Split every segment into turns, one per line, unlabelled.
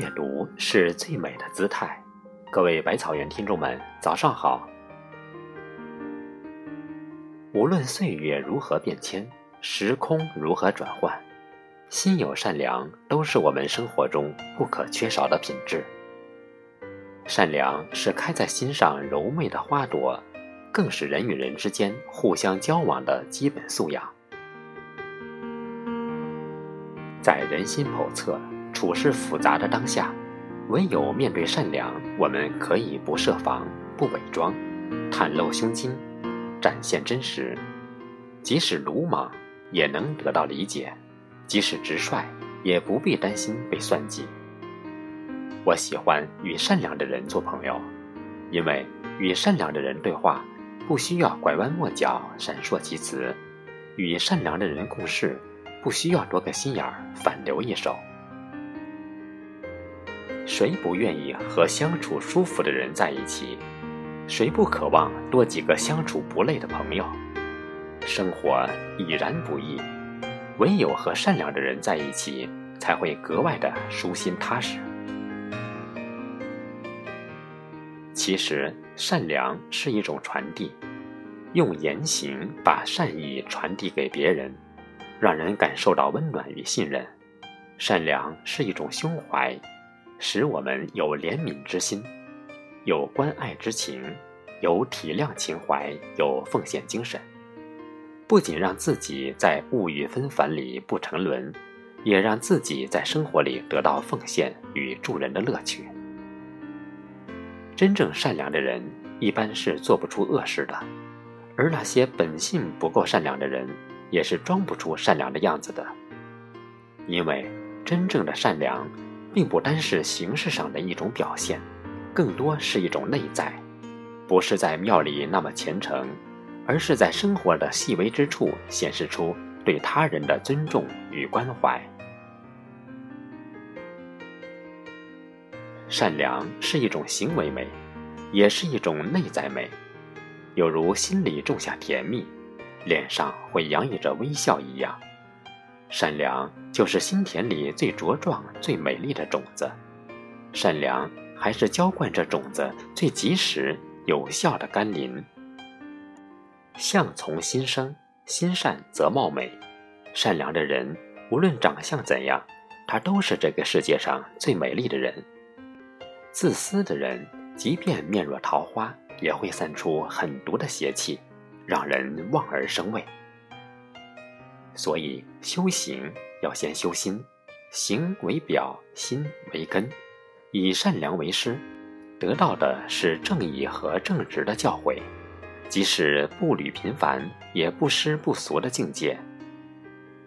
阅读是最美的姿态。各位百草园听众们，早上好。无论岁月如何变迁，时空如何转换，心有善良都是我们生活中不可缺少的品质。善良是开在心上柔媚的花朵，更是人与人之间互相交往的基本素养。在人心叵测、处事复杂的当下，唯有面对善良，我们可以不设防、不伪装，袒露胸襟，展现真实。即使鲁莽，也能得到理解；即使直率，也不必担心被算计。我喜欢与善良的人做朋友，因为与善良的人对话，不需要拐弯抹角、闪烁其词；与善良的人共事。不需要多个心眼儿，反留一手。谁不愿意和相处舒服的人在一起？谁不渴望多几个相处不累的朋友？生活已然不易，唯有和善良的人在一起，才会格外的舒心踏实。其实，善良是一种传递，用言行把善意传递给别人。让人感受到温暖与信任，善良是一种胸怀，使我们有怜悯之心，有关爱之情，有体谅情怀，有奉献精神。不仅让自己在物欲纷繁里不沉沦，也让自己在生活里得到奉献与助人的乐趣。真正善良的人，一般是做不出恶事的，而那些本性不够善良的人。也是装不出善良的样子的，因为真正的善良，并不单是形式上的一种表现，更多是一种内在，不是在庙里那么虔诚，而是在生活的细微之处显示出对他人的尊重与关怀。善良是一种行为美，也是一种内在美，有如心里种下甜蜜。脸上会洋溢着微笑一样，善良就是心田里最茁壮、最美丽的种子。善良还是浇灌这种子最及时、有效的甘霖。相从心生，心善则貌美。善良的人，无论长相怎样，他都是这个世界上最美丽的人。自私的人，即便面若桃花，也会散出狠毒的邪气。让人望而生畏，所以修行要先修心，行为表，心为根，以善良为师，得到的是正义和正直的教诲；即使步履平凡，也不失不俗的境界。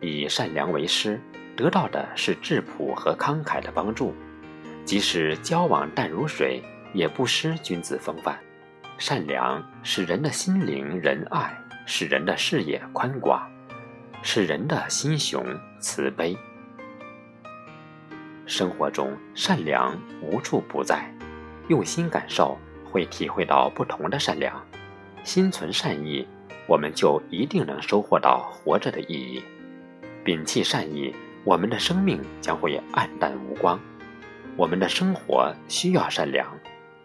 以善良为师，得到的是质朴和慷慨的帮助；即使交往淡如水，也不失君子风范。善良使人的心灵仁爱，使人的视野宽广，是人的心胸慈悲。生活中善良无处不在，用心感受会体会到不同的善良。心存善意，我们就一定能收获到活着的意义。摒弃善意，我们的生命将会暗淡无光。我们的生活需要善良，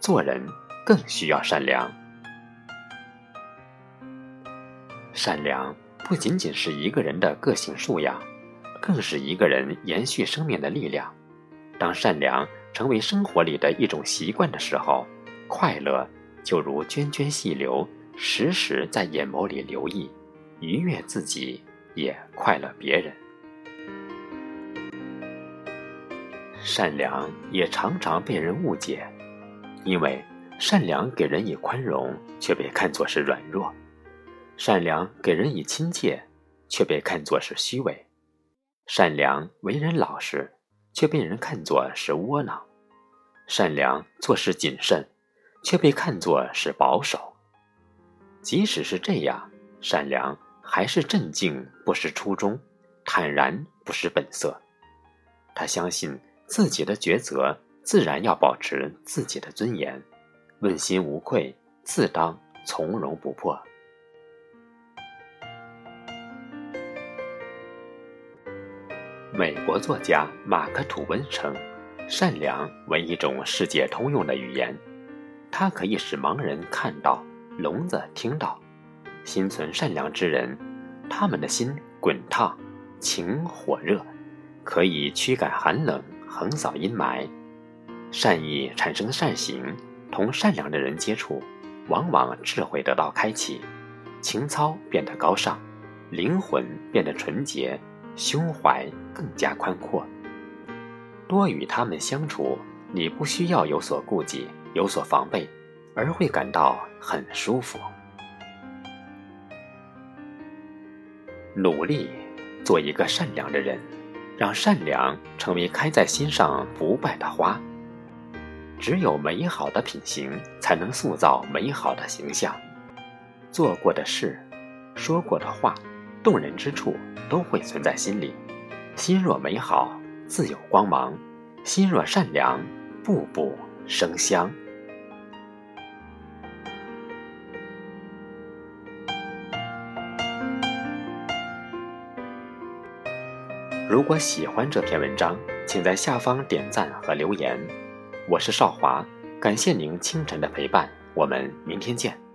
做人。更需要善良。善良不仅仅是一个人的个性素养，更是一个人延续生命的力量。当善良成为生活里的一种习惯的时候，快乐就如涓涓细流，时时在眼眸里流溢，愉悦自己，也快乐别人。善良也常常被人误解，因为。善良给人以宽容，却被看作是软弱；善良给人以亲切，却被看作是虚伪；善良为人老实，却被人看作是窝囊；善良做事谨慎，却被看作是保守。即使是这样，善良还是镇静，不失初衷；坦然，不失本色。他相信自己的抉择，自然要保持自己的尊严。问心无愧，自当从容不迫。美国作家马克·吐温称：“善良为一种世界通用的语言，它可以使盲人看到，聋子听到。心存善良之人，他们的心滚烫，情火热，可以驱赶寒冷，横扫阴霾。善意产生善行，同善良的人接触，往往智慧得到开启，情操变得高尚，灵魂变得纯洁，胸怀更加宽阔。多与他们相处，你不需要有所顾忌，有所防备，而会感到很舒服。努力做一个善良的人，让善良成为开在心上不败的花。只有美好的品行，才能塑造美好的形象。做过的事，说过的话，动人之处都会存在心里。心若美好，自有光芒；心若善良，步步生香。如果喜欢这篇文章，请在下方点赞和留言。我是少华，感谢您清晨的陪伴，我们明天见。